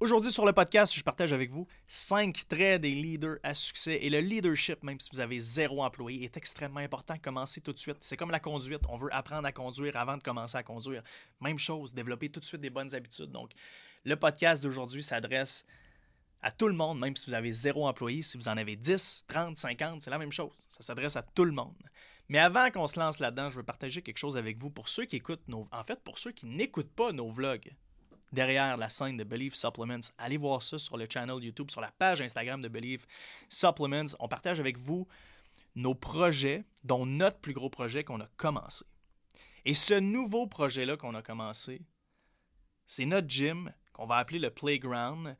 Aujourd'hui sur le podcast, je partage avec vous 5 traits des leaders à succès. Et le leadership, même si vous avez zéro employé, est extrêmement important. Commencez tout de suite. C'est comme la conduite. On veut apprendre à conduire avant de commencer à conduire. Même chose, développer tout de suite des bonnes habitudes. Donc, le podcast d'aujourd'hui s'adresse à tout le monde, même si vous avez zéro employé. Si vous en avez 10, 30, 50, c'est la même chose. Ça s'adresse à tout le monde. Mais avant qu'on se lance là-dedans, je veux partager quelque chose avec vous pour ceux qui écoutent nos... En fait, pour ceux qui n'écoutent pas nos vlogs derrière la scène de Believe Supplements. Allez voir ça sur le channel YouTube, sur la page Instagram de Believe Supplements. On partage avec vous nos projets, dont notre plus gros projet qu'on a commencé. Et ce nouveau projet-là qu'on a commencé, c'est notre gym qu'on va appeler le Playground,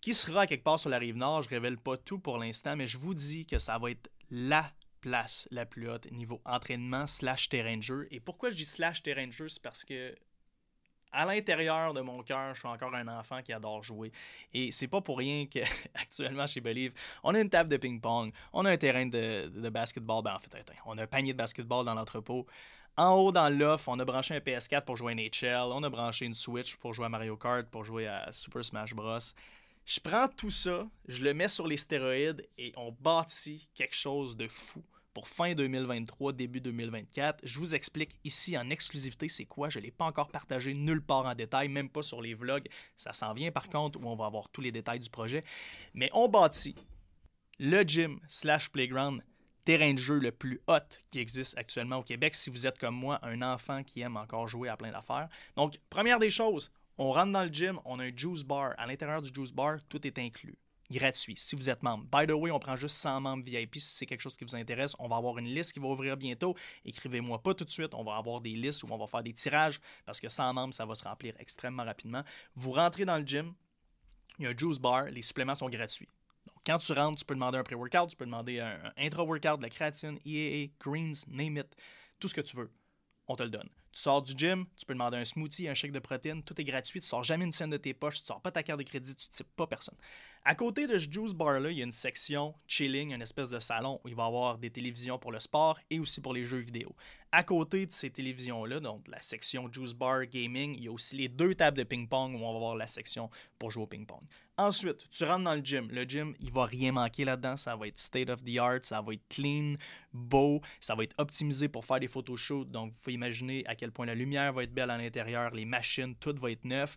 qui sera quelque part sur la rive nord. Je ne révèle pas tout pour l'instant, mais je vous dis que ça va être la place la plus haute niveau entraînement slash terrain jeu. Et pourquoi je dis slash terrain de jeu, c'est parce que à l'intérieur de mon cœur, je suis encore un enfant qui adore jouer. Et c'est pas pour rien que actuellement chez Believe, on a une table de ping-pong, on a un terrain de, basketball, ben en fait, on a un panier de basketball dans l'entrepôt. En haut dans l'offre, on a branché un PS4 pour jouer à NHL, on a branché une Switch pour jouer à Mario Kart, pour jouer à Super Smash Bros. Je prends tout ça, je le mets sur les stéroïdes et on bâtit quelque chose de fou pour fin 2023, début 2024. Je vous explique ici en exclusivité c'est quoi. Je ne l'ai pas encore partagé nulle part en détail, même pas sur les vlogs. Ça s'en vient par contre où on va avoir tous les détails du projet. Mais on bâtit le gym slash playground terrain de jeu le plus hot qui existe actuellement au Québec si vous êtes comme moi un enfant qui aime encore jouer à plein d'affaires. Donc, première des choses, on rentre dans le gym, on a un juice bar. À l'intérieur du juice bar, tout est inclus gratuit si vous êtes membre. By the way, on prend juste 100 membres VIP si c'est quelque chose qui vous intéresse. On va avoir une liste qui va ouvrir bientôt. Écrivez-moi pas tout de suite. On va avoir des listes où on va faire des tirages parce que 100 membres, ça va se remplir extrêmement rapidement. Vous rentrez dans le gym, il y a un juice bar, les suppléments sont gratuits. Donc, quand tu rentres, tu peux demander un pré-workout, tu peux demander un, intra-workout, de la créatine, EAA, greens, name it, tout ce que tu veux. On te le donne. Tu sors du gym, tu peux demander un smoothie, un shake de protéines, tout est gratuit, tu sors jamais une scène de tes poches, tu sors pas ta carte de crédit, tu ne types pas personne. À côté de ce juice bar-là, il y a une section chilling, une espèce de salon où il va y avoir des télévisions pour le sport et aussi pour les jeux vidéo. À côté de ces télévisions-là, donc la section juice bar gaming, il y a aussi les deux tables de ping-pong où on va avoir la section pour jouer au ping-pong. Ensuite, tu rentres dans le gym. Le gym, il va rien manquer là-dedans. Ça va être state of the art, ça va être clean, beau, ça va être optimisé pour faire des photoshoots. Donc, vous pouvez imaginer à quel point la lumière va être belle à l'intérieur, les machines, tout va être neuf.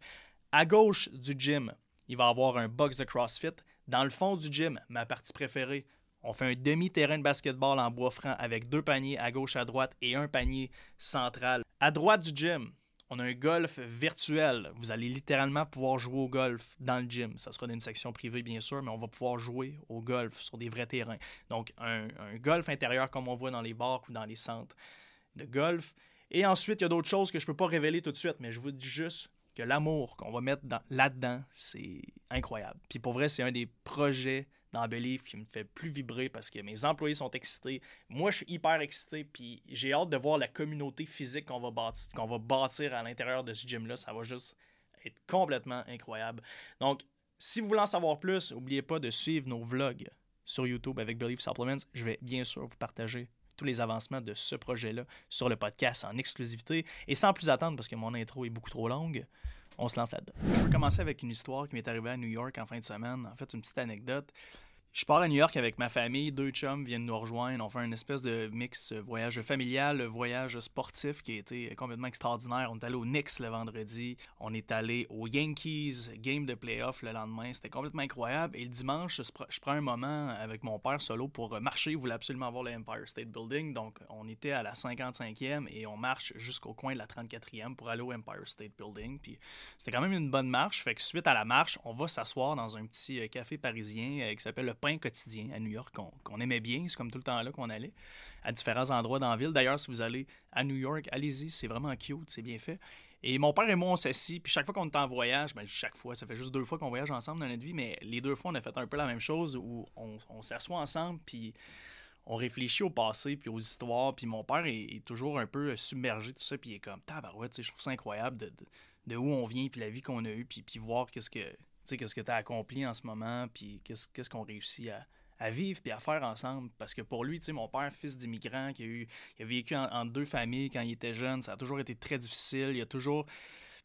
À gauche du gym, il va avoir un box de CrossFit. Dans le fond du gym, ma partie préférée, on fait un demi-terrain de basketball en bois franc avec deux paniers à gauche à droite et un panier central. À droite du gym, on a un golf virtuel. Vous allez littéralement pouvoir jouer au golf dans le gym. Ça sera dans une section privée, bien sûr, mais on va pouvoir jouer au golf sur des vrais terrains. Donc, un, golf intérieur comme on voit dans les bars ou dans les centres de golf. Et ensuite, il y a d'autres choses que je ne peux pas révéler tout de suite, mais je vous dis juste que l'amour qu'on va mettre là-dedans, c'est incroyable. Puis pour vrai, c'est un des projets dans Believe qui me fait plus vibrer parce que mes employés sont excités. Moi, je suis hyper excité. Puis j'ai hâte de voir la communauté physique qu'on va, bâtir, qu'on va bâtir à l'intérieur de ce gym-là. Ça va juste être complètement incroyable. Donc, si vous voulez en savoir plus, n'oubliez pas de suivre nos vlogs sur YouTube avec Believe Supplements. Je vais bien sûr vous partager tous les avancements de ce projet-là sur le podcast en exclusivité. Et sans plus attendre, parce que mon intro est beaucoup trop longue, on se lance là-dedans. Je vais commencer avec une histoire qui m'est arrivée à New York en fin de semaine. En fait, une petite anecdote. Je pars à New York avec ma famille, deux chums viennent nous rejoindre. On fait une espèce de mix euh, voyage familial, voyage sportif qui a été complètement extraordinaire. On est allé au Knicks le vendredi, on est allé aux Yankees, game de playoff le lendemain. C'était complètement incroyable. Et le dimanche, je prends un moment avec mon père solo pour marcher. Il voulait absolument voir l'Empire State Building. Donc, on était à la 55e et on marche jusqu'au coin de la 34e pour aller au Empire State Building. Puis, c'était quand même une bonne marche. Fait que suite à la marche, on va s'asseoir dans un petit euh, café parisien euh, qui s'appelle le quotidien à New York qu'on aimait bien. C'est comme tout le temps là qu'on allait à différents endroits dans la ville. D'ailleurs, si vous allez à New York, allez-y, c'est vraiment cute, c'est bien fait. Et mon père et moi, on s'assit, puis chaque fois qu'on est en voyage, ben, chaque fois, ça fait juste deux fois qu'on voyage ensemble dans notre vie, mais les deux fois, on a fait un peu la même chose où on, s'assoit ensemble, puis on réfléchit au passé, puis aux histoires, puis mon père est, toujours un peu submergé, tout ça, puis il est comme, tabarouette, je trouve ça incroyable de, de, où on vient, puis la vie qu'on a eue, puis, puis voir qu'est-ce que sais, qu'est-ce que tu as accompli en ce moment, puis qu'est-ce qu'on réussit à, vivre puis à faire ensemble. Parce que pour lui, tu mon père, fils d'immigrant, qui a, eu, vécu en, deux familles quand il était jeune, ça a toujours été très difficile. Il a toujours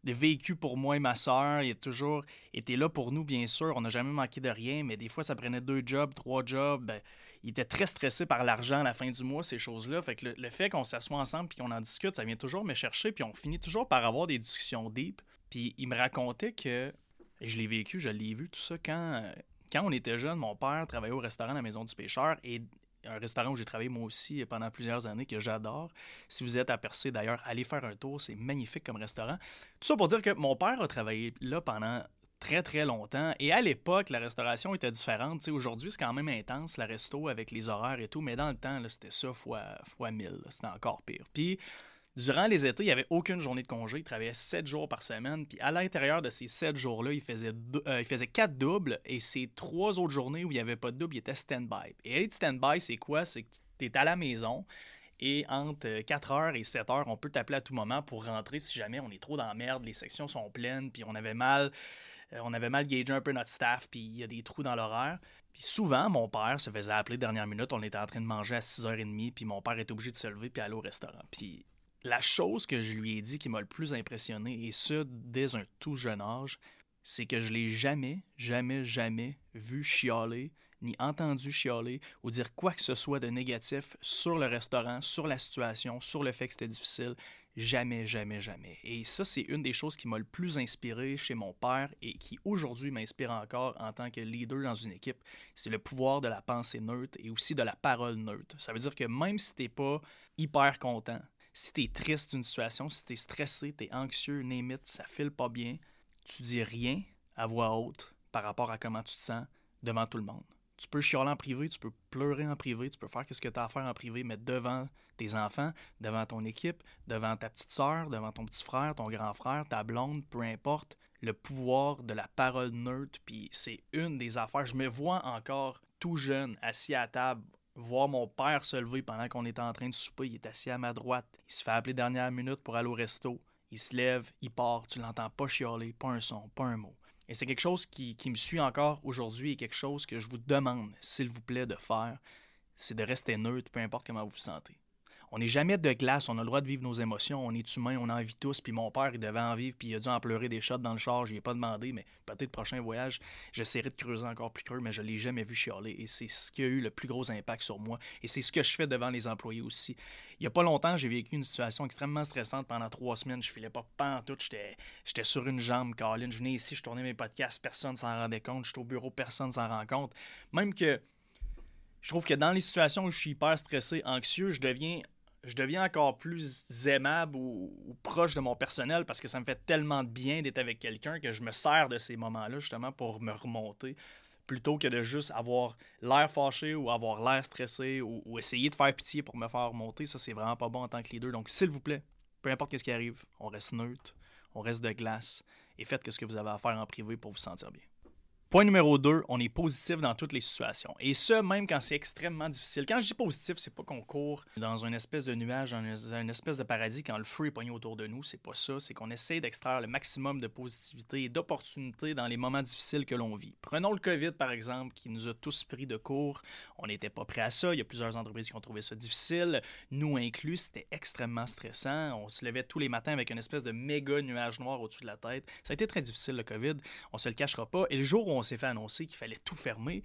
vécu pour moi et ma soeur. Il a toujours été là pour nous, bien sûr. On n'a jamais manqué de rien, mais des fois, ça prenait deux jobs, trois jobs. Ben, il était très stressé par l'argent à la fin du mois, ces choses-là. Fait que le, fait qu'on s'assoit ensemble puis qu'on en discute, ça vient toujours me chercher, puis on finit toujours par avoir des discussions deep. Puis il me racontait que, et je l'ai vécu, je l'ai vu, tout ça, quand, quand on était jeune, mon père travaillait au restaurant à la Maison du Pêcheur et un restaurant où j'ai travaillé moi aussi pendant plusieurs années que j'adore. Si vous êtes à Percé, d'ailleurs, allez faire un tour, c'est magnifique comme restaurant. Tout ça pour dire que mon père a travaillé là pendant très très longtemps. Et à l'époque, la restauration était différente. Aujourd'hui, c'est quand même intense, la resto, avec les horaires et tout. Mais dans le temps, c'était ça fois, fois 1000. C'était encore pire. Puis, durant les étés, il n'y avait aucune journée de congé. Il travaillait 7 jours par semaine. Puis, à l'intérieur de ces 7 jours-là, il faisait, euh, il faisait 4 doubles. Et ces trois autres journées où il n'y avait pas de double, il était stand-by. Et être stand-by, c'est quoi? C'est que tu es à la maison. Et entre 4h et 7h, on peut t'appeler à tout moment pour rentrer si jamais on est trop dans la merde, les sections sont pleines, puis on avait mal euh, on avait mal gagé un peu notre staff, puis il y a des trous dans l'horaire. Puis souvent, mon père se faisait appeler dernière minute, on était en train de manger à 6h30, puis mon père était obligé de se lever puis aller au restaurant. Puis la chose que je lui ai dit qui m'a le plus impressionné, et ce, dès un tout jeune âge, c'est que je l'ai jamais, jamais, jamais vu chialer, ni entendu chialer ou dire quoi que ce soit de négatif sur le restaurant, sur la situation, sur le fait que c'était difficile. Jamais, jamais, jamais. Et ça, c'est une des choses qui m'a le plus inspiré chez mon père et qui aujourd'hui m'inspire encore en tant que leader dans une équipe. C'est le pouvoir de la pensée neutre et aussi de la parole neutre. Ça veut dire que même si t'es pas hyper content, si t'es triste d'une situation, si t'es stressé, t'es anxieux, name ça file pas bien, tu dis rien à voix haute par rapport à comment tu te sens devant tout le monde. Tu peux chialer en privé, tu peux pleurer en privé, tu peux faire ce que tu as à faire en privé, mais devant tes enfants, devant ton équipe, devant ta petite soeur, devant ton petit frère, ton grand frère, ta blonde, peu importe, le pouvoir de la parole neutre, puis c'est une des affaires. Je me vois encore tout jeune, assis à table, voir mon père se lever pendant qu'on était en train de souper. Il est assis à ma droite, il se fait appeler dernière minute pour aller au resto. Il se lève, il part, tu l'entends pas chialer, pas un son, pas un mot. Et c'est quelque chose qui, me suit encore aujourd'hui et quelque chose que je vous demande, s'il vous plaît, de faire, c'est de rester neutre, peu importe comment vous vous sentez. On n'est jamais de glace, on a le droit de vivre nos émotions, on est humain, on en vit tous. Puis mon père, il devait en vivre, puis il a dû en pleurer des shots dans le char, je lui ai pas demandé, mais peut-être prochain voyage, j'essaierai de creuser encore plus creux, mais je l'ai jamais vu chialer. Et c'est ce qui a eu le plus gros impact sur moi. Et c'est ce que je fais devant les employés aussi. Il y a pas longtemps, j'ai vécu une situation extrêmement stressante pendant trois semaines. Je filais pas tout, j'étais sur une jambe, Caroline. Je venais ici, je tournais mes podcasts, personne s'en rendait compte. J'étais au bureau, personne s'en rend compte. Même que je trouve que dans les situations où je suis hyper stressé, anxieux, je deviens je deviens encore plus aimable ou, proche de mon personnel parce que ça me fait tellement de bien d'être avec quelqu'un que je me sers de ces moments-là justement pour me remonter plutôt que de juste avoir l'air fâché ou avoir l'air stressé ou, essayer de faire pitié pour me faire remonter. Ça, c'est vraiment pas bon en tant que leader. Donc, s'il vous plaît, peu importe ce qui arrive, on reste neutre, on reste de glace et faites ce que vous avez à faire en privé pour vous sentir bien. Point numéro 2, on est positif dans toutes les situations. Et ce, même quand c'est extrêmement difficile. Quand je dis positif, c'est pas qu'on court dans une espèce de nuage, dans une espèce de paradis quand le feu est pogné autour de nous. C'est pas ça. C'est qu'on essaie d'extraire le maximum de positivité et d'opportunité dans les moments difficiles que l'on vit. Prenons le COVID, par exemple, qui nous a tous pris de court. On n'était pas prêt à ça. Il y a plusieurs entreprises qui ont trouvé ça difficile. Nous inclus, c'était extrêmement stressant. On se levait tous les matins avec une espèce de méga nuage noir au-dessus de la tête. Ça a été très difficile, le COVID. On se le cachera pas. Et le jour où on s'est fait annoncer qu'il fallait tout fermer,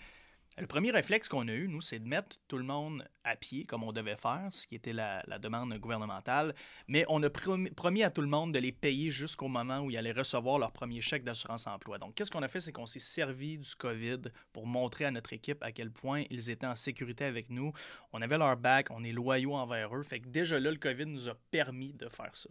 le premier réflexe qu'on a eu, nous, c'est de mettre tout le monde à pied, comme on devait faire, ce qui était la, demande gouvernementale. Mais on a promis, à tout le monde de les payer jusqu'au moment où ils allaient recevoir leur premier chèque d'assurance emploi. Donc, qu'est-ce qu'on a fait? C'est qu'on s'est servi du COVID pour montrer à notre équipe à quel point ils étaient en sécurité avec nous. On avait leur bac, on est loyaux envers eux. Fait que déjà là, le COVID nous a permis de faire ça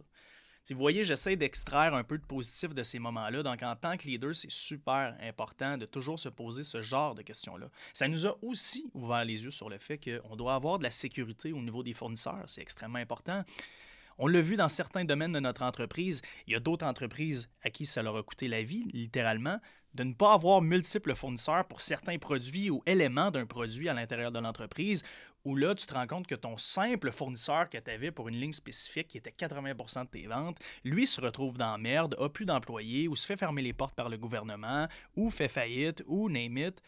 vous voyez, j'essaie d'extraire un peu de positif de ces moments-là. Donc, en tant que leader, c'est super important de toujours se poser ce genre de questions-là. Ça nous a aussi ouvert les yeux sur le fait qu'on doit avoir de la sécurité au niveau des fournisseurs. C'est extrêmement important. On l'a vu dans certains domaines de notre entreprise. Il y a d'autres entreprises à qui ça leur a coûté la vie, littéralement de ne pas avoir multiples fournisseurs pour certains produits ou éléments d'un produit à l'intérieur de l'entreprise, où là, tu te rends compte que ton simple fournisseur que tu avais pour une ligne spécifique, qui était 80% de tes ventes, lui se retrouve dans la merde, a plus d'employés, ou se fait fermer les portes par le gouvernement, ou fait faillite, ou name it.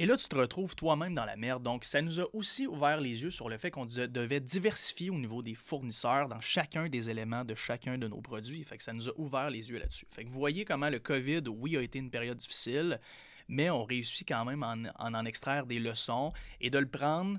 Et là, tu te retrouves toi-même dans la merde. Donc, ça nous a aussi ouvert les yeux sur le fait qu'on devait diversifier au niveau des fournisseurs dans chacun des éléments de chacun de nos produits. Fait que ça nous a ouvert les yeux là-dessus. Fait que vous voyez comment le COVID, oui, a été une période difficile, mais on réussit quand même à en, en extraire des leçons et de le prendre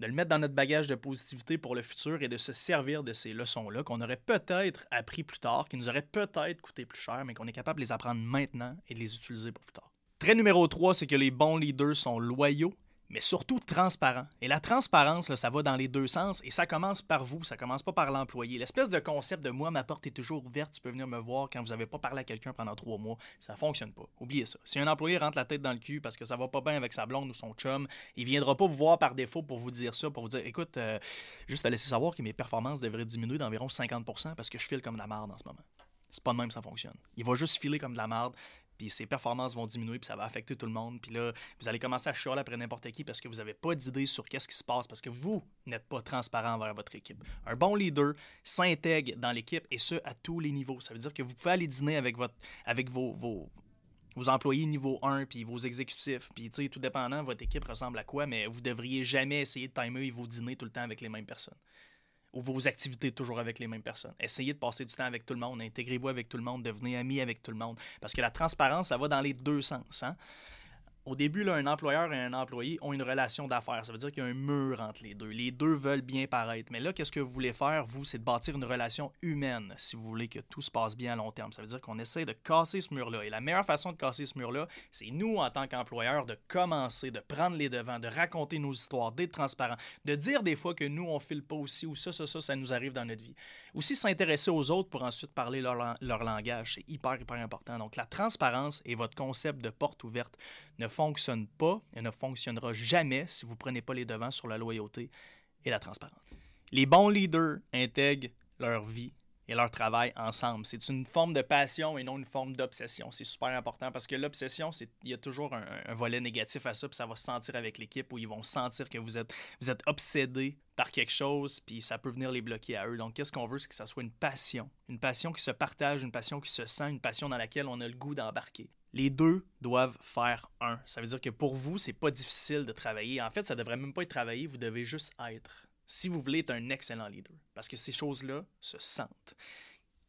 de le mettre dans notre bagage de positivité pour le futur et de se servir de ces leçons-là qu'on aurait peut-être appris plus tard, qui nous auraient peut-être coûté plus cher, mais qu'on est capable de les apprendre maintenant et de les utiliser pour plus tard. Trait numéro 3, c'est que les bons leaders sont loyaux mais surtout transparent. Et la transparence, ça va dans les deux sens et ça commence par vous, ça commence pas par l'employé. L'espèce de concept de moi, ma porte est toujours ouverte, tu peux venir me voir quand vous n'avez pas parlé à quelqu'un pendant trois mois, ça fonctionne pas. Oubliez ça. Si un employé rentre la tête dans le cul parce que ça va pas bien avec sa blonde ou son chum, il viendra pas vous voir par défaut pour vous dire ça, pour vous dire écoute, euh, juste à laisser savoir que mes performances devraient diminuer d'environ 50% parce que je file comme de la merde en ce moment. C'est pas de même ça fonctionne. Il va juste filer comme de la merde puis ses performances vont diminuer, puis ça va affecter tout le monde. Puis là, vous allez commencer à chialer après n'importe qui parce que vous n'avez pas d'idée sur qu'est-ce qui se passe, parce que vous n'êtes pas transparent envers votre équipe. Un bon leader s'intègre dans l'équipe, et ce, à tous les niveaux. Ça veut dire que vous pouvez aller dîner avec, votre, avec vos, vos, employés niveau 1 puis vos exécutifs. Puis, tu sais, tout dépendant, votre équipe ressemble à quoi, mais vous devriez jamais essayer de timer vos dîners tout le temps avec les mêmes personnes vos activités toujours avec les mêmes personnes. Essayez de passer du temps avec tout le monde, intégrez-vous avec tout le monde, devenez amis avec tout le monde. Parce que la transparence, ça va dans les deux sens. Hein? Au début, un employeur et un employé ont une relation d'affaires. Ça veut dire qu'il y a un mur entre les deux. Les deux veulent bien paraître. Mais là, qu'est-ce que vous voulez faire, vous, c'est de bâtir une relation humaine si vous voulez que tout se passe bien à long terme. Ça veut dire qu'on essaie de casser ce mur-là. Et la meilleure façon de casser ce mur-là, c'est nous, en tant qu'employeurs, de commencer, de prendre les devants, de raconter nos histoires, d'être transparent, de dire des fois que nous, on file pas aussi ou ça, ça, ça, ça nous arrive dans notre vie. Aussi s'intéresser aux autres pour ensuite parler leur, leur langage. C'est hyper, hyper important. Donc, la transparence et votre concept de porte ouverte ne fonctionne pas et ne fonctionnera jamais si vous ne prenez pas les devants sur la loyauté et la transparence. Les bons leaders intègrent leur vie et leur travail ensemble. C'est une forme de passion et non une forme d'obsession. C'est super important parce que l'obsession, il y a toujours un, volet négatif à ça, puis ça va se sentir avec l'équipe où ils vont sentir que vous êtes, vous êtes obsédé par quelque chose, puis ça peut venir les bloquer à eux. Donc, qu'est-ce qu'on veut, c'est que ça soit une passion. Une passion qui se partage, une passion qui se sent, une passion dans laquelle on a le goût d'embarquer les deux doivent faire un. Ça veut dire que pour vous, c'est pas difficile de travailler. En fait, ça devrait même pas être travailler, vous devez juste être. Si vous voulez être un excellent leader, parce que ces choses-là se sentent.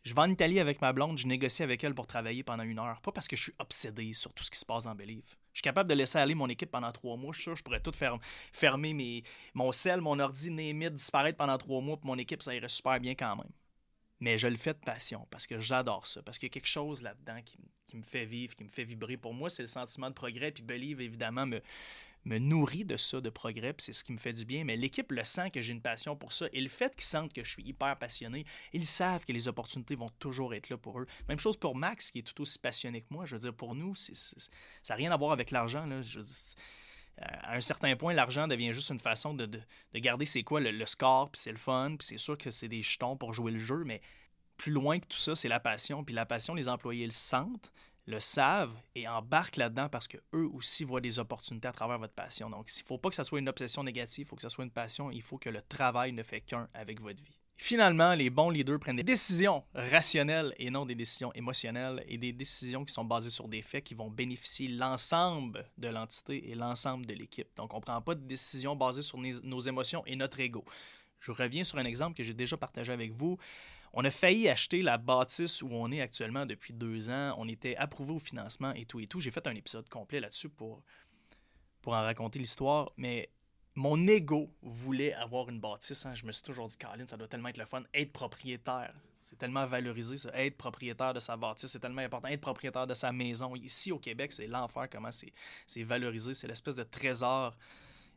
Je vais en Italie avec ma blonde, je négocie avec elle pour travailler pendant une heure. Pas parce que je suis obsédé sur tout ce qui se passe dans Believe. Je suis capable de laisser aller mon équipe pendant trois mois. Je suis sûr je pourrais tout faire, fermer mes, mon sel, mon ordi, Némit, disparaître pendant trois mois, puis mon équipe, ça irait super bien quand même. Mais je le fais de passion, parce que j'adore ça, parce qu'il y a quelque chose là-dedans qui, qui me fait vivre, qui me fait vibrer. Pour moi, c'est le sentiment de progrès. Puis Believe, évidemment, me, me nourrit de ça, de progrès, puis c'est ce qui me fait du bien. Mais l'équipe le sent que j'ai une passion pour ça. Et le fait qu'ils sentent que je suis hyper passionné, ils savent que les opportunités vont toujours être là pour eux. Même chose pour Max, qui est tout aussi passionné que moi. Je veux dire, pour nous, ça n'a rien à voir avec l'argent. à un certain point, l'argent devient juste une façon de, garder c'est quoi le, score, puis c'est le fun, puis c'est sûr que c'est des jetons pour jouer le jeu, mais plus loin que tout ça, c'est la passion. Puis la passion, les employés le sentent, le savent et embarquent là-dedans parce qu'eux aussi voient des opportunités à travers votre passion. Donc, il ne faut pas que ça soit une obsession négative, il faut que ça soit une passion. Il faut que le travail ne fait qu'un avec votre vie. Finalement, les bons leaders prennent des décisions rationnelles et non des décisions émotionnelles et des décisions qui sont basées sur des faits qui vont bénéficier l'ensemble de l'entité et l'ensemble de l'équipe. Donc, on ne prend pas de décisions basées sur nos émotions et notre ego. Je reviens sur un exemple que j'ai déjà partagé avec vous. On a failli acheter la bâtisse où on est actuellement depuis deux ans. On était approuvé au financement et tout et tout. J'ai fait un épisode complet là-dessus pour, en raconter l'histoire. Mais mon ego voulait avoir une bâtisse. Hein. Je me suis toujours dit, Caroline, ça doit tellement être le fun. Être propriétaire, c'est tellement valorisé, ça. Être propriétaire de sa bâtisse, c'est tellement important. Être propriétaire de sa maison. Ici, au Québec, c'est l'enfer, comment c'est valorisé. C'est l'espèce de trésor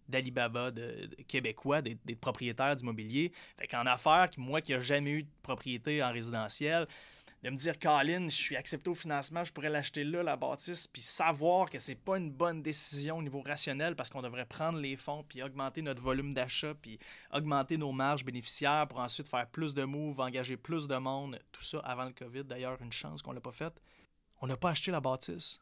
d'Alibaba de, québécois, des, propriétaires d'immobilier. Fait qu'en affaires, moi qui n'ai jamais eu de propriété en résidentiel, de me dire, Colin, je suis accepté au financement, je pourrais l'acheter là, la bâtisse, puis savoir que c'est pas une bonne décision au niveau rationnel parce qu'on devrait prendre les fonds, puis augmenter notre volume d'achat, puis augmenter nos marges bénéficiaires pour ensuite faire plus de moves, engager plus de monde, tout ça avant le COVID. D'ailleurs, une chance qu'on l'a pas fait. On n'a pas acheté la bâtisse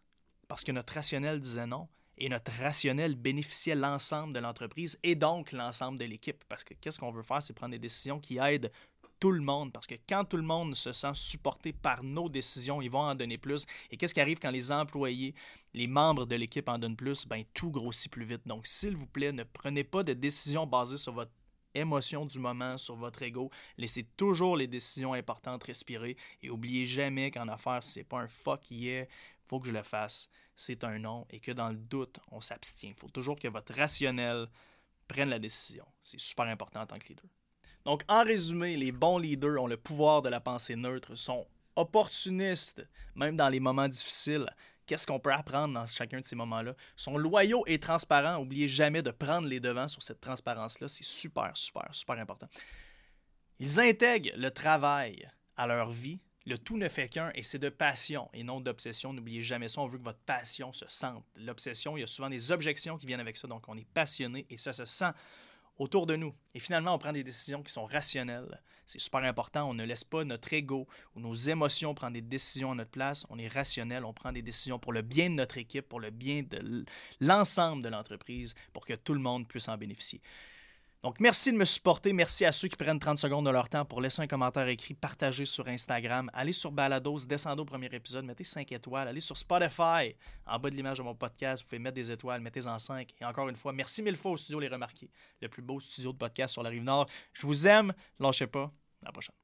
parce que notre rationnel disait non et notre rationnel bénéficiait l'ensemble de l'entreprise et donc l'ensemble de l'équipe. Parce que qu'est-ce qu'on veut faire, c'est prendre des décisions qui aident tout le monde, parce que quand tout le monde se sent supporté par nos décisions, ils vont en donner plus. Et qu'est-ce qui arrive quand les employés, les membres de l'équipe en donnent plus? Ben, tout grossit plus vite. Donc, s'il vous plaît, ne prenez pas de décisions basées sur votre émotion du moment, sur votre ego. Laissez toujours les décisions importantes respirer et oubliez jamais qu'en affaires, c'est pas un fuck yeah, faut que je le fasse. C'est un non et que dans le doute, on s'abstient. Il faut toujours que votre rationnel prenne la décision. C'est super important en tant que leader. Donc, en résumé, les bons leaders ont le pouvoir de la pensée neutre, sont opportunistes, même dans les moments difficiles, qu'est-ce qu'on peut apprendre dans chacun de ces moments-là? Sont loyaux et transparents. N'oubliez jamais de prendre les devants sur cette transparence-là. C'est super, super, super important. Ils intègrent le travail à leur vie. Le tout ne fait qu'un et c'est de passion et non d'obsession. N'oubliez jamais ça. On veut que votre passion se sente. L'obsession, il y a souvent des objections qui viennent avec ça. Donc, on est passionné et ça se sent autour de nous. Et finalement, on prend des décisions qui sont rationnelles. C'est super important. On ne laisse pas notre ego ou nos émotions prendre des décisions à notre place. On est rationnel. On prend des décisions pour le bien de notre équipe, pour le bien de l'ensemble de l'entreprise, pour que tout le monde puisse en bénéficier. Donc, merci de me supporter. Merci à ceux qui prennent 30 secondes de leur temps pour laisser un commentaire écrit, partager sur Instagram. Allez sur Balados, descendez au premier épisode, mettez 5 étoiles. Allez sur Spotify, en bas de l'image de mon podcast, vous pouvez mettre des étoiles, mettez-en 5. Et encore une fois, merci mille fois au studio Les Remarqués, le plus beau studio de podcast sur la rive nord. Je vous aime, lâchez pas. À la prochaine.